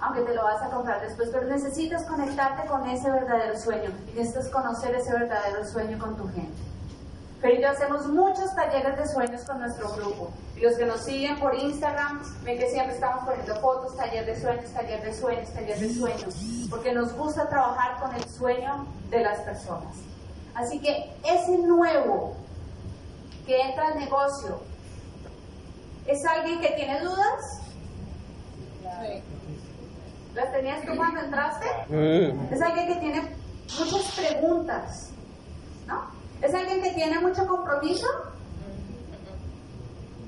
Aunque te lo vas a comprar después, pero necesitas conectarte con ese verdadero sueño. Y necesitas conocer ese verdadero sueño con tu gente. Pero yo hacemos muchos talleres de sueños con nuestro grupo. Y los que nos siguen por Instagram ven que siempre estamos poniendo fotos, taller de sueños, taller de sueños, taller de sueños. Porque nos gusta trabajar con el sueño de las personas. Así que ese nuevo que entra al negocio es alguien que tiene dudas? ¿Las tenías tú cuando entraste? Mm. Es alguien que tiene muchas preguntas. ¿Es alguien que tiene mucho compromiso?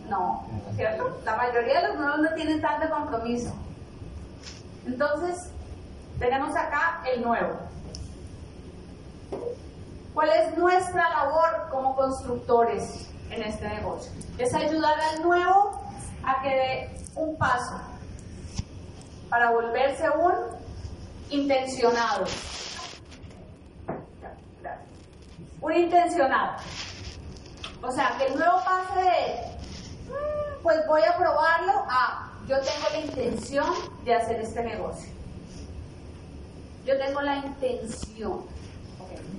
No, ¿cierto? La mayoría de los nuevos no tienen tanto compromiso. Entonces, tenemos acá el nuevo. ¿Cuál es nuestra labor como constructores en este negocio? Es ayudar al nuevo a que dé un paso para volverse un intencionado. Un intencionado. O sea, que el nuevo pase de, "Mm, pues voy a probarlo, a yo tengo la intención de hacer este negocio. Yo tengo la intención.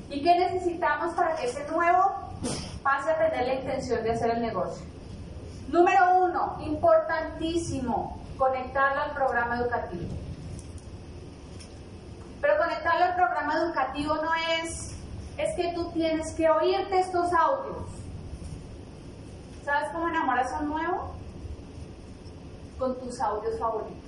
¿Y qué necesitamos para que ese nuevo pase a tener la intención de hacer el negocio? Número uno, importantísimo, conectarlo al programa educativo. Pero conectarlo al programa educativo no es, es que tú tienes que oírte estos audios. ¿Sabes cómo enamoras a un nuevo? Con tus audios favoritos.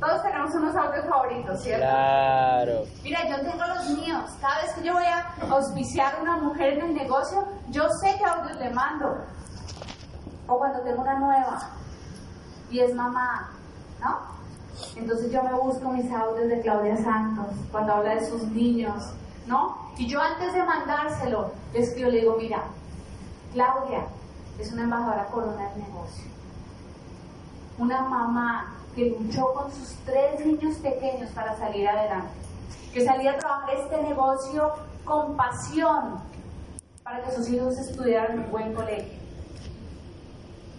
Todos tenemos unos audios favoritos, ¿cierto? Claro. Mira, yo tengo los míos. Cada vez que yo voy a auspiciar a una mujer en el negocio, yo sé qué audios le mando. O cuando tengo una nueva y es mamá, ¿no? Entonces yo me busco mis audios de Claudia Santos cuando habla de sus niños, ¿no? Y yo antes de mandárselo, le escribo, le digo, mira, Claudia es una embajadora corona del negocio. Una mamá que luchó con sus tres niños pequeños para salir adelante. Que salía a trabajar este negocio con pasión para que sus hijos estudiaran en un buen colegio.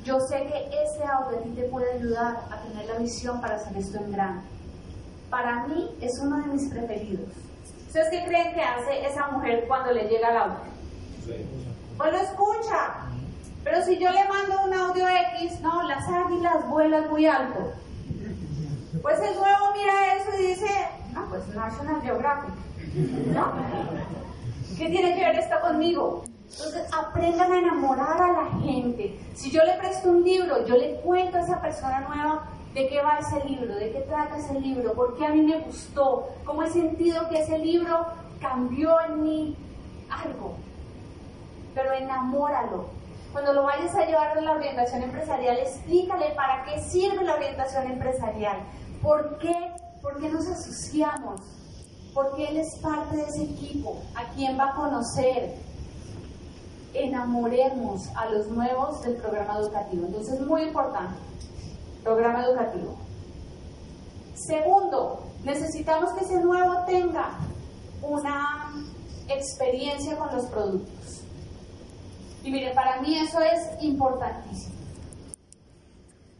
Yo sé que ese audio a ti te puede ayudar a tener la visión para hacer esto en grande. Para mí es uno de mis preferidos. ¿Ustedes qué creen que hace esa mujer cuando le llega el audio? Pues lo escucha. Pero si yo le mando un audio X, no, las águilas vuelan muy alto. Pues el nuevo mira eso y dice, no, pues National Geographic. ¿No? ¿Qué tiene que ver esto conmigo? Entonces aprendan a enamorar a la gente. Si yo le presto un libro, yo le cuento a esa persona nueva de qué va ese libro, de qué trata ese libro, por qué a mí me gustó, cómo he sentido que ese libro cambió en mí algo. Pero enamóralo. Cuando lo vayas a llevar a la orientación empresarial, explícale para qué sirve la orientación empresarial. ¿Por qué? ¿Por qué nos asociamos? Porque él es parte de ese equipo. ¿A quién va a conocer? Enamoremos a los nuevos del programa educativo. Entonces, muy importante. Programa educativo. Segundo, necesitamos que ese nuevo tenga una experiencia con los productos. Y mire, para mí eso es importantísimo.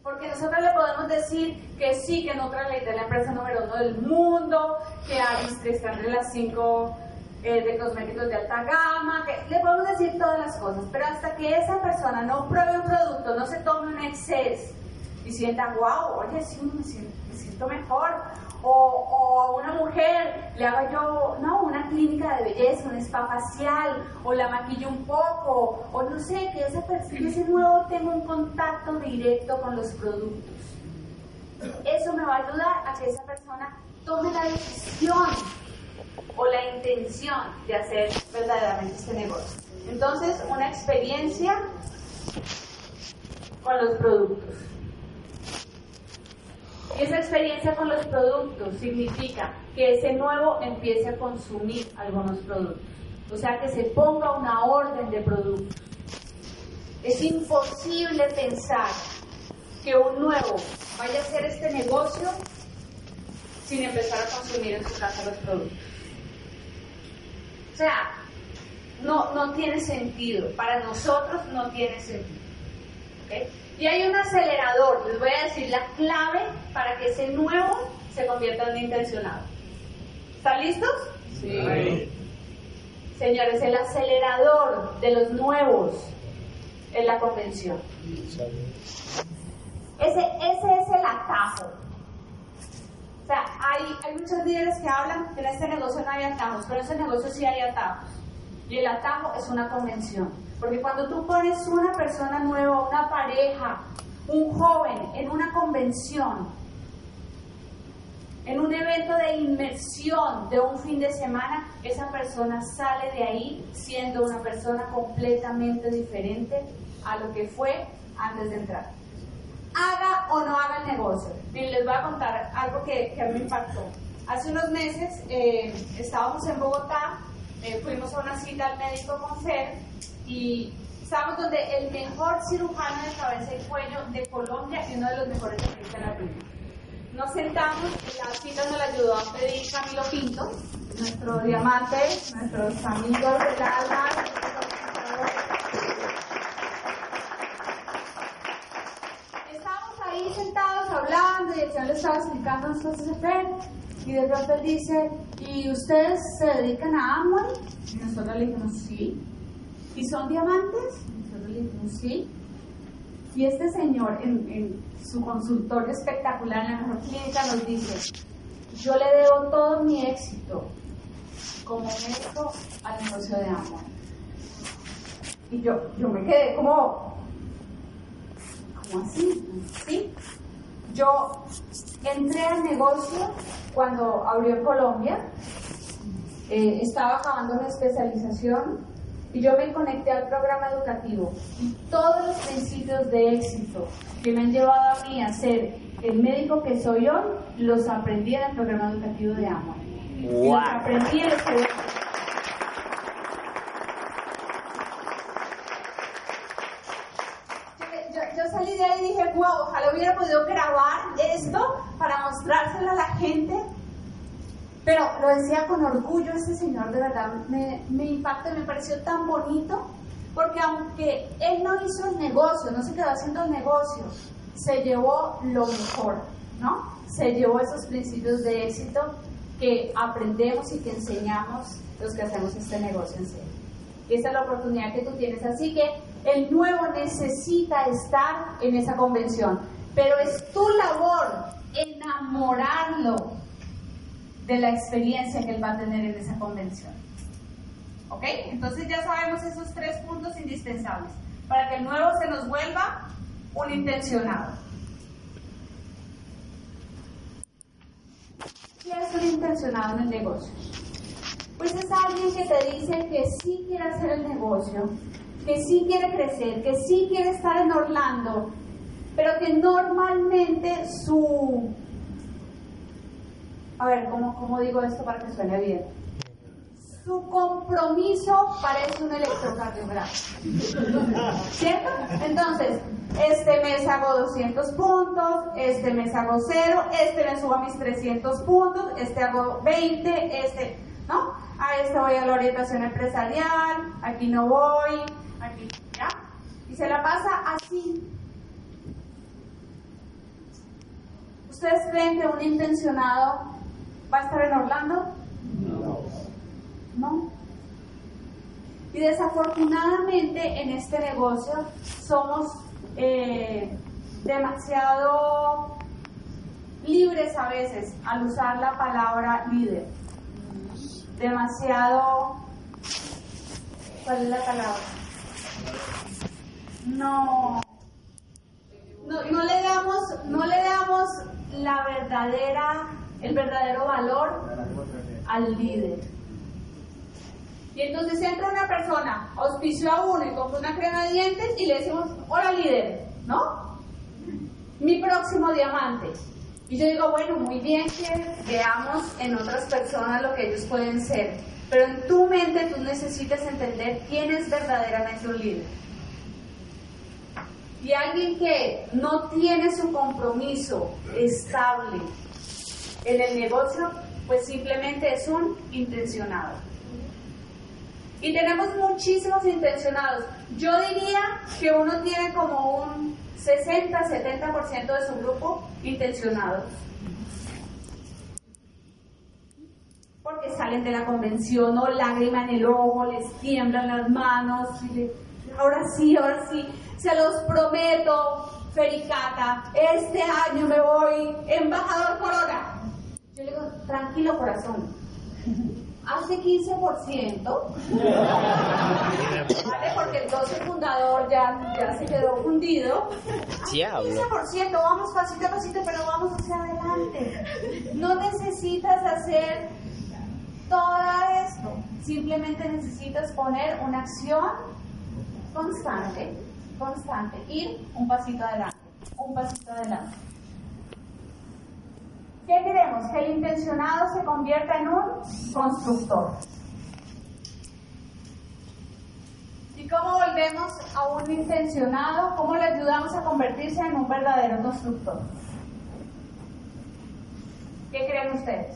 Porque nosotros le podemos decir que sí, que Nutralite es la empresa número uno del mundo, que Aristri está las cinco eh, de cosméticos de alta gama, le podemos decir todas las cosas, pero hasta que esa persona no pruebe un producto, no se tome un exceso y sienta, wow, oye, sí, me siento, me siento mejor, o, o, a una mujer le haga yo, no, una clínica de belleza, un spa facial, o la maquillo un poco, o no sé, que esa persona, ese nuevo tenga un contacto directo con los productos. Eso me va a ayudar a que esa persona tome la decisión o la intención de hacer verdaderamente este negocio. Entonces, una experiencia con los productos. Esa experiencia con los productos significa que ese nuevo empiece a consumir algunos productos. O sea, que se ponga una orden de productos. Es imposible pensar que un nuevo vaya a hacer este negocio sin empezar a consumir en su casa los productos. O sea, no, no tiene sentido. Para nosotros no tiene sentido. ¿Ok? Y hay un acelerador, les voy a decir la clave para que ese nuevo se convierta en un intencionado. ¿Están listos? Sí. Señores, el acelerador de los nuevos es la convención. Ese, ese es el atajo. O sea, hay, hay muchos líderes que hablan que en este negocio no hay atajos, pero en ese negocio sí hay atajos. Y el atajo es una convención. Porque cuando tú pones una persona nueva, una pareja, un joven en una convención, en un evento de inmersión de un fin de semana, esa persona sale de ahí siendo una persona completamente diferente a lo que fue antes de entrar. Haga o no haga el negocio. Bien, les voy a contar algo que, que a mí me impactó. Hace unos meses eh, estábamos en Bogotá, eh, fuimos a una cita al médico con Fer y estábamos donde el mejor cirujano de cabeza y cuello de Colombia y uno de los mejores de América Latina. Nos sentamos, la cita nos la ayudó a pedir Camilo Pinto, nuestro diamante, nuestros amigos del alma. Estábamos ahí sentados hablando y el señor le estaba explicando las cosas a Fer y de pronto él dice, ¿y ustedes se dedican a Amway? Y nosotros le dijimos, sí. ¿Y son diamantes? Sí. Y este señor en, en su consultorio espectacular en la mejor clínica nos dice, yo le debo todo mi éxito como médico al negocio de Amway. Y yo, yo me quedé como, ¿cómo así? ¿Sí? Yo entré al negocio cuando abrió Colombia, eh, estaba acabando mi especialización y yo me conecté al programa educativo y todos los principios de éxito que me han llevado a mí a ser el médico que soy hoy, los aprendí en el programa educativo de AMA. Y los aprendí en el yo, yo salí de ahí y dije, wow, ojalá hubiera podido grabar esto para mostrárselo a la gente. Pero lo decía con orgullo, este señor de verdad me, me impactó me pareció tan bonito, porque aunque él no hizo el negocio, no se quedó haciendo el negocio, se llevó lo mejor, ¿no? Se llevó esos principios de éxito que aprendemos y que enseñamos los que hacemos este negocio en serio. Esa es la oportunidad que tú tienes. Así que el nuevo necesita estar en esa convención, pero es tu labor enamorarlo de la experiencia que él va a tener en esa convención. ¿Ok? Entonces ya sabemos esos tres puntos indispensables para que el nuevo se nos vuelva un intencionado. ¿Qué es un intencionado en el negocio? Pues es alguien que te dice que sí quiere hacer el negocio, que sí quiere crecer, que sí quiere estar en Orlando, pero que normalmente su... A ver, ¿cómo, cómo digo esto para que suene bien? Su compromiso parece un electrocardiograma. ¿Cierto? Entonces, este mes hago 200 puntos, este mes hago 0, este mes subo a mis 300 puntos, este hago 20, este, ¿no? A este voy a la orientación empresarial, aquí no voy, aquí, ¿ya? Y se la pasa así. ¿Ustedes creen que un intencionado va a estar en Orlando? No. ¿No? Y desafortunadamente en este negocio somos eh, demasiado libres a veces al usar la palabra líder. Demasiado... ¿Cuál es la palabra? No. No, no le damos, no le damos la verdadera, el verdadero valor al líder. Y entonces entra una persona, auspició a uno y compró una crema de dientes y le decimos, hola líder, ¿no? Mi próximo diamante. Y yo digo, bueno, muy bien que veamos en otras personas lo que ellos pueden ser. Pero en tu mente tú necesitas entender quién es verdaderamente un líder. Y alguien que no tiene su compromiso estable en el negocio, pues simplemente es un intencionado. Y tenemos muchísimos intencionados. Yo diría que uno tiene como un 60-70% de su grupo intencionados. Porque salen de la convención o lágrima en el ojo, les tiemblan las manos, ahora sí, ahora sí, se los prometo, Fericata, este año me voy embajador Corona. Yo le digo, tranquilo corazón, hace 15%, ¿vale? Porque el 12% ya, ya se quedó fundido. Diablo. 15%, vamos pasito a pasito, pero vamos hacia adelante. No necesitas hacer todo esto, simplemente necesitas poner una acción constante, constante, ir un pasito adelante, un pasito adelante. ¿Qué queremos? Que el intencionado se convierta en un constructor. ¿Y cómo volvemos a un intencionado? ¿Cómo le ayudamos a convertirse en un verdadero constructor? ¿Qué creen ustedes?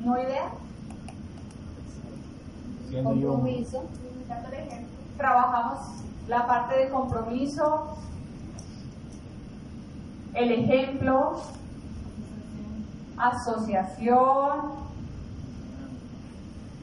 ¿No idea? Compromiso. Trabajamos la parte de compromiso, el ejemplo, asociación,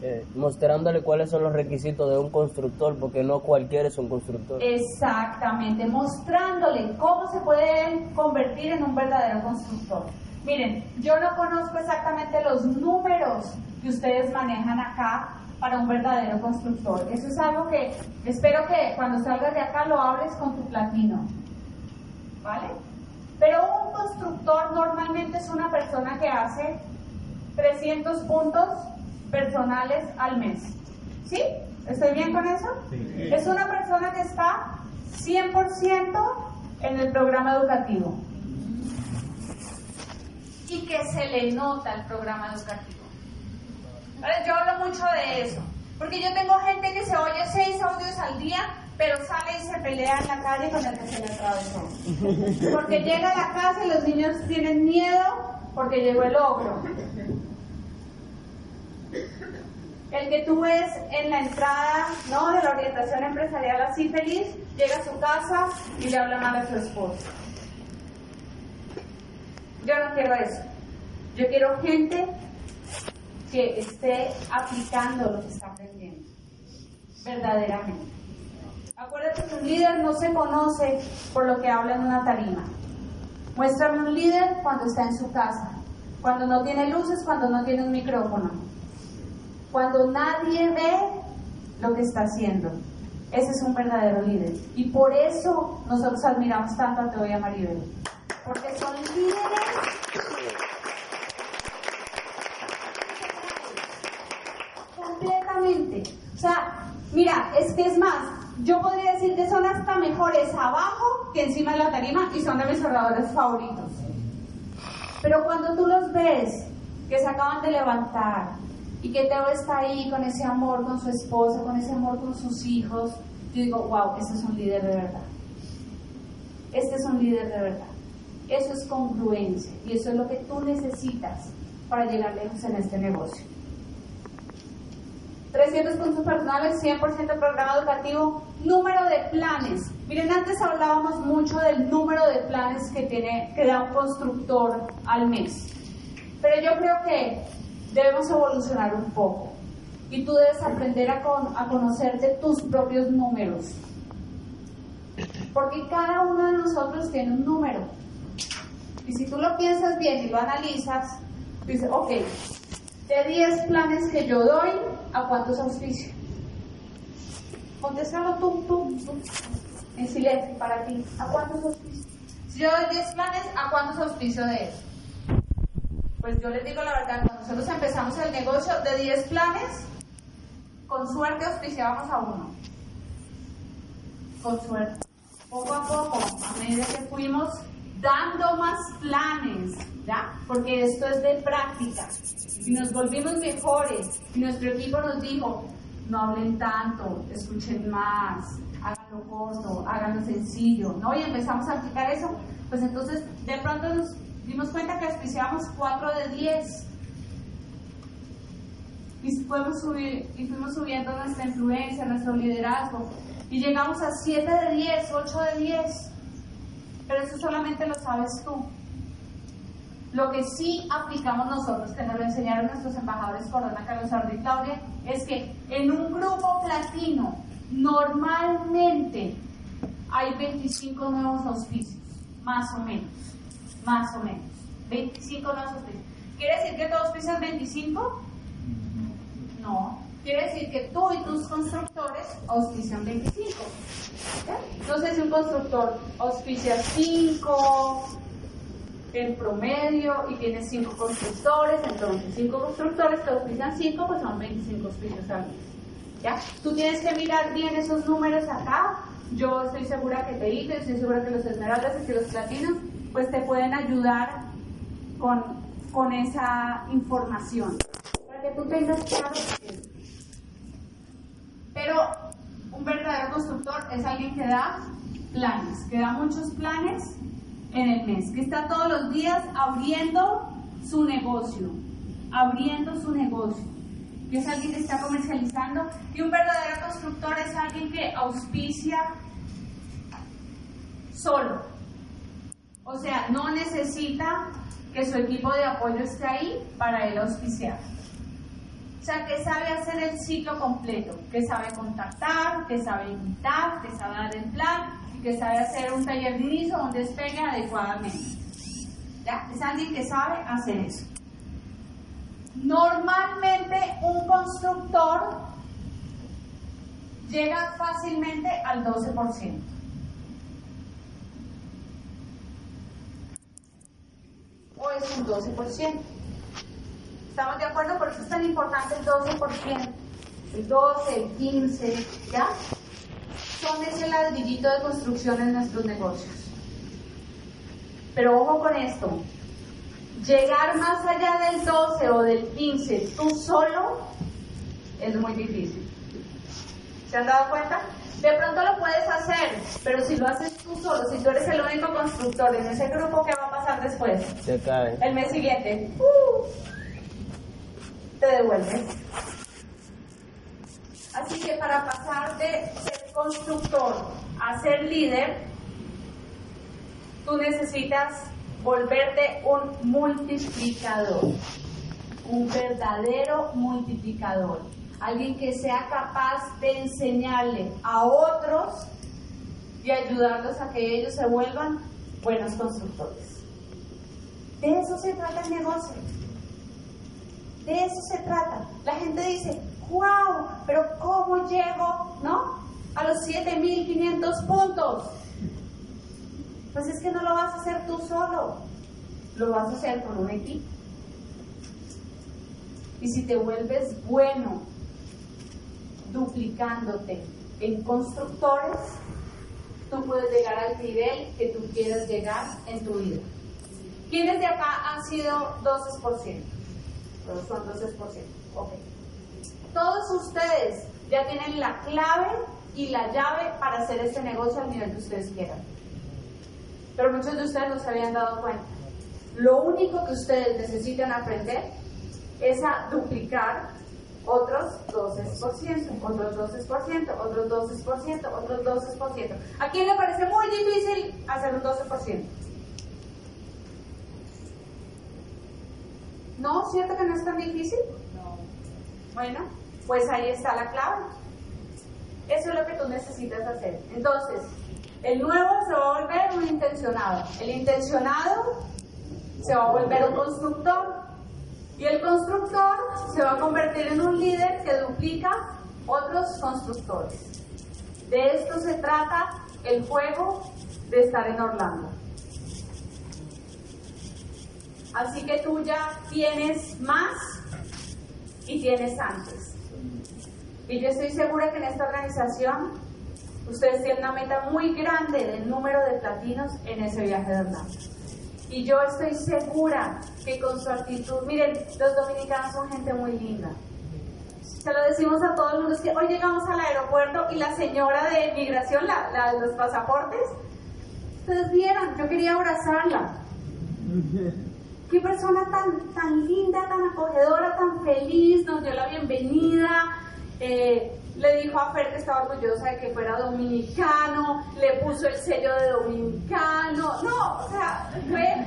Eh, mostrándole cuáles son los requisitos de un constructor, porque no cualquiera es un constructor. Exactamente, mostrándole cómo se pueden convertir en un verdadero constructor. Miren, yo no conozco exactamente los números que ustedes manejan acá para un verdadero constructor. Eso es algo que espero que cuando salgas de acá lo hables con tu platino. ¿Vale? Pero un constructor normalmente es una persona que hace 300 puntos personales al mes. ¿Sí? ¿Estoy bien con eso? Es una persona que está 100% en el programa educativo y que se le nota el programa educativo. Yo hablo mucho de eso, porque yo tengo gente que se oye seis audios al día, pero sale y se pelea en la calle con el que se le atravesó. Porque llega a la casa y los niños tienen miedo porque llegó el ogro. El que tú ves en la entrada ¿no? de la orientación empresarial así feliz, llega a su casa y le habla mal a su esposa. Yo no quiero eso. Yo quiero gente que esté aplicando lo que está aprendiendo. Verdaderamente. Acuérdate que un líder no se conoce por lo que habla en una tarima. Muéstrame un líder cuando está en su casa, cuando no tiene luces, cuando no tiene un micrófono, cuando nadie ve lo que está haciendo. Ese es un verdadero líder. Y por eso nosotros admiramos tanto a Teo y a Maribel. Porque son líderes completamente. O sea, mira, es que es más, yo podría decir que son hasta mejores abajo que encima de la tarima y son de mis oradores favoritos. Pero cuando tú los ves, que se acaban de levantar y que Teo está ahí con ese amor con su esposa, con ese amor con sus hijos, yo digo, wow, este es un líder de verdad. Este es un líder de verdad. Eso es congruencia y eso es lo que tú necesitas para llegar lejos en este negocio. 300 puntos personales, 100% programa educativo, número de planes. Miren, antes hablábamos mucho del número de planes que, tiene, que da un constructor al mes. Pero yo creo que debemos evolucionar un poco. Y tú debes aprender a, con, a conocerte tus propios números. Porque cada uno de nosotros tiene un número. Y si tú lo piensas bien y lo analizas, dices, ok, de 10 planes que yo doy, ¿a cuántos auspicio? Contéstalo tú, tú, tú, en silencio para ti. ¿A cuántos auspicio? Si yo doy 10 planes, ¿a cuántos auspicio de eso? Pues yo les digo la verdad, cuando nosotros empezamos el negocio de 10 planes, con suerte auspiciábamos a uno. Con suerte. Poco a poco, a medida que fuimos dando más planes, ¿ya? Porque esto es de práctica. Y nos volvimos mejores. Y nuestro equipo nos dijo, no hablen tanto, escuchen más, háganlo corto, háganlo sencillo, ¿no? Y empezamos a aplicar eso. Pues entonces, de pronto nos dimos cuenta que auspiciábamos 4 de 10. Y fuimos, subir, y fuimos subiendo nuestra influencia, nuestro liderazgo. Y llegamos a 7 de 10, 8 de 10. Pero eso solamente lo sabes tú. Lo que sí aplicamos nosotros, que nos lo enseñaron nuestros embajadores Corona, Carlos Ardo y Claudia, es que en un grupo platino normalmente hay 25 nuevos auspicios, más o menos, más o menos, 25 nuevos auspicios. ¿Quiere decir que todos auspician 25? No, quiere decir que tú y tus constructores auspician 25. Entonces, si un constructor auspicia 5 en promedio y tiene 5 constructores, entonces 5 constructores que auspician 5, pues son 25 auspicios al mes. ¿Ya? Tú tienes que mirar bien esos números acá. Yo estoy segura que te hice, estoy segura que los esmeraldas y que los platinos, pues te pueden ayudar con, con esa información. Para que tú tengas claro. Pero un verdadero constructor es que da planes, que da muchos planes en el mes, que está todos los días abriendo su negocio, abriendo su negocio, que es alguien que está comercializando. Y un verdadero constructor es alguien que auspicia solo. O sea, no necesita que su equipo de apoyo esté ahí para él auspiciar. O sea, que sabe hacer el ciclo completo, que sabe contactar, que sabe invitar, que sabe dar el plan y que sabe hacer un taller de inicio donde despegue adecuadamente. ¿Ya? Es alguien que sabe hacer eso. Normalmente un constructor llega fácilmente al 12%. O es un 12%. ¿Estamos de acuerdo? Por eso es tan importante el 12%, el 12, el 15, ¿ya? Son ese ladrillito de construcción en nuestros negocios. Pero ojo con esto, llegar más allá del 12 o del 15 tú solo es muy difícil. ¿Se han dado cuenta? De pronto lo puedes hacer, pero si lo haces tú solo, si tú eres el único constructor en ese grupo, ¿qué va a pasar después? Se cae. El mes siguiente. ¡uh! Te devuelve. Así que para pasar de ser constructor a ser líder, tú necesitas volverte un multiplicador, un verdadero multiplicador, alguien que sea capaz de enseñarle a otros y ayudarlos a que ellos se vuelvan buenos constructores. De eso se trata el negocio. De eso se trata. La gente dice, wow, pero ¿cómo llego, no? A los 7.500 puntos. Pues es que no lo vas a hacer tú solo, lo vas a hacer con un equipo. Y si te vuelves bueno duplicándote en constructores, tú puedes llegar al nivel que tú quieras llegar en tu vida. ¿Quiénes de acá han sido 12%? Todos son 12%. Ok. Todos ustedes ya tienen la clave y la llave para hacer este negocio al nivel que ustedes quieran. Pero muchos de ustedes no se habían dado cuenta. Lo único que ustedes necesitan aprender es a duplicar otros 12%, otros 12%, otros 12%, otros 12%. ¿A quién le parece muy difícil hacer un 12%? ¿No? ¿Cierto que no es tan difícil? No. Bueno, pues ahí está la clave. Eso es lo que tú necesitas hacer. Entonces, el nuevo se va a volver un intencionado. El intencionado se va a volver un constructor. Y el constructor se va a convertir en un líder que duplica otros constructores. De esto se trata el juego de estar en Orlando. Así que tú ya tienes más y tienes antes. Y yo estoy segura que en esta organización ustedes tienen una meta muy grande del número de platinos en ese viaje de Orlando. Y yo estoy segura que con su actitud, miren, los dominicanos son gente muy linda. Se lo decimos a todos los que hoy llegamos al aeropuerto y la señora de migración, la, la de los pasaportes, ustedes vieron, yo quería abrazarla. Qué persona tan, tan linda, tan acogedora, tan feliz, nos dio la bienvenida. Eh, le dijo a Fer que estaba orgullosa de que fuera dominicano, le puso el sello de dominicano. No, o sea, fue,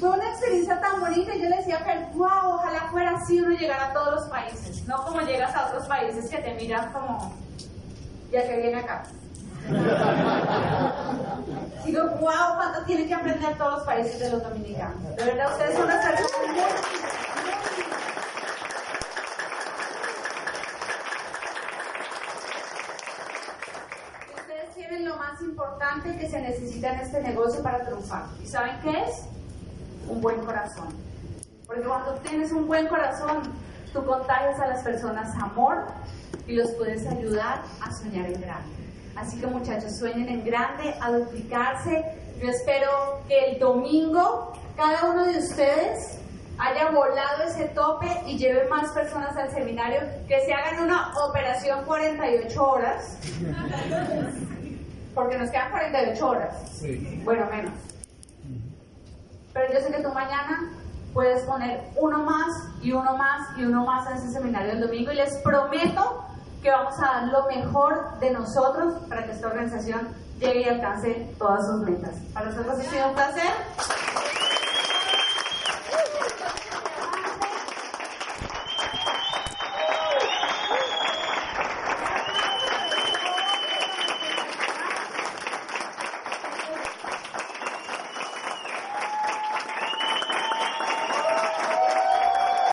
fue una experiencia tan bonita. Yo le decía a Fer, wow, ojalá fuera así uno llegara a todos los países, no como llegas a otros países que te miras como, ya que viene acá. Digo, wow, cuánto tienen que aprender todos los países de los dominicanos. De verdad, ustedes son las personas. Ustedes tienen lo más importante que se necesita en este negocio para triunfar. ¿Y saben qué es? Un buen corazón. Porque cuando tienes un buen corazón, tú contagias a las personas amor y los puedes ayudar a soñar en grande. Así que muchachos, sueñen en grande, a duplicarse. Yo espero que el domingo cada uno de ustedes haya volado ese tope y lleve más personas al seminario, que se hagan una operación 48 horas, porque nos quedan 48 horas, bueno, menos. Pero yo sé que tú mañana puedes poner uno más y uno más y uno más en ese seminario el domingo y les prometo que vamos a dar lo mejor de nosotros para que esta organización llegue y alcance todas sus metas. Para nosotros ha sido un placer.